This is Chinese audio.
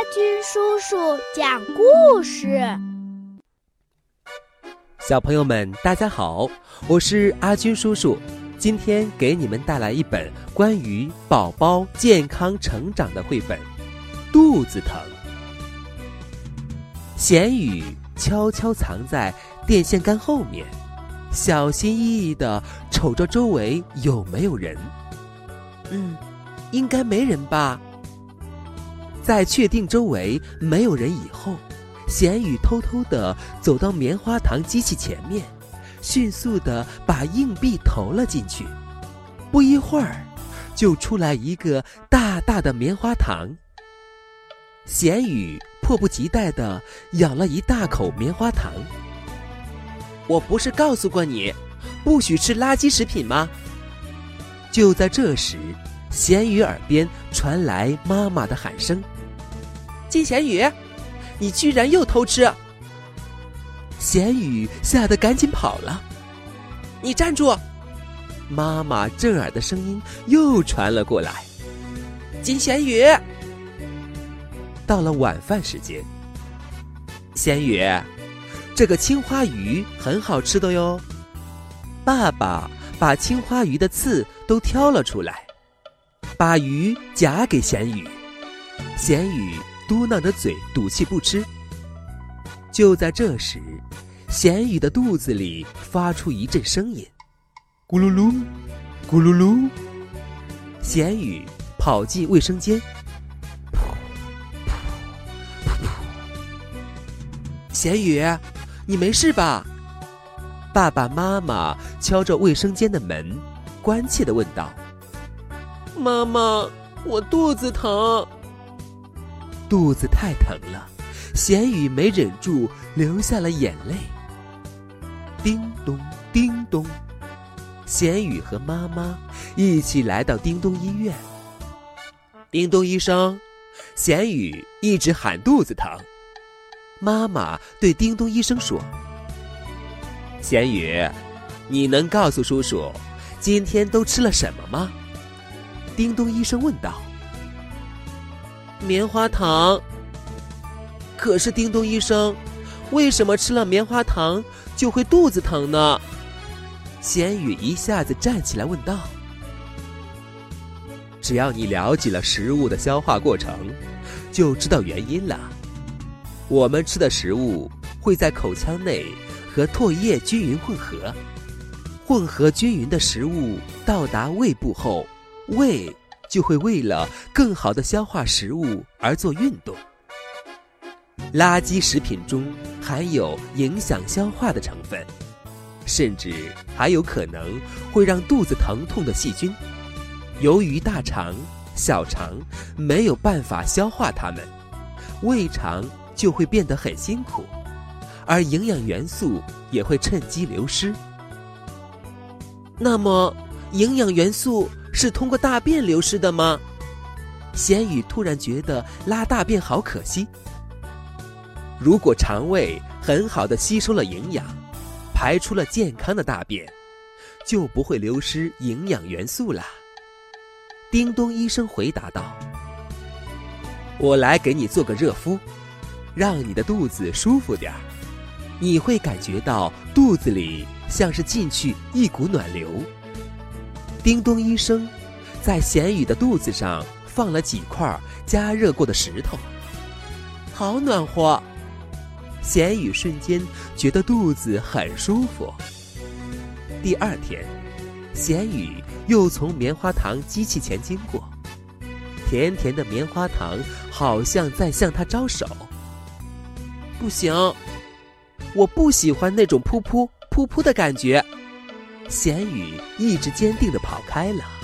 阿军叔叔讲故事。小朋友们，大家好，我是阿军叔叔。今天给你们带来一本关于宝宝健康成长的绘本，《肚子疼》。咸雨悄悄藏在电线杆后面，小心翼翼的瞅着周围有没有人。嗯，应该没人吧。在确定周围没有人以后，咸雨偷偷的走到棉花糖机器前面，迅速的把硬币投了进去。不一会儿，就出来一个大大的棉花糖。咸雨迫不及待的咬了一大口棉花糖。我不是告诉过你，不许吃垃圾食品吗？就在这时，咸鱼耳边传来妈妈的喊声：“金咸鱼，你居然又偷吃！”咸鱼吓得赶紧跑了。你站住！妈妈震耳的声音又传了过来。金咸鱼，到了晚饭时间，咸鱼，这个青花鱼很好吃的哟。爸爸把青花鱼的刺都挑了出来，把鱼夹给咸鱼。咸鱼嘟囔着嘴，赌气不吃。就在这时，咸鱼的肚子里发出一阵声音，咕噜噜，咕噜噜。咸鱼跑进卫生间，噗噗噗噗。咸鱼，你没事吧？爸爸妈妈敲着卫生间的门，关切的问道：“妈妈，我肚子疼。”肚子太疼了，咸鱼没忍住流下了眼泪。叮咚，叮咚，咸鱼和妈妈一起来到叮咚医院。叮咚医生，咸鱼一直喊肚子疼。妈妈对叮咚医生说。咸鱼，你能告诉叔叔，今天都吃了什么吗？叮咚医生问道。棉花糖。可是叮咚医生，为什么吃了棉花糖就会肚子疼呢？仙羽一下子站起来问道。只要你了解了食物的消化过程，就知道原因了。我们吃的食物会在口腔内。和唾液均匀混合，混合均匀的食物到达胃部后，胃就会为了更好的消化食物而做运动。垃圾食品中含有影响消化的成分，甚至还有可能会让肚子疼痛的细菌。由于大肠、小肠没有办法消化它们，胃肠就会变得很辛苦。而营养元素也会趁机流失。那么，营养元素是通过大便流失的吗？咸鱼突然觉得拉大便好可惜。如果肠胃很好的吸收了营养，排出了健康的大便，就不会流失营养元素啦。叮咚医生回答道：“我来给你做个热敷，让你的肚子舒服点儿。”你会感觉到肚子里像是进去一股暖流。叮咚一声在咸鱼的肚子上放了几块加热过的石头，好暖和。咸鱼瞬间觉得肚子很舒服。第二天，咸鱼又从棉花糖机器前经过，甜甜的棉花糖好像在向他招手。不行。我不喜欢那种噗噗噗噗的感觉，咸鱼一直坚定地跑开了。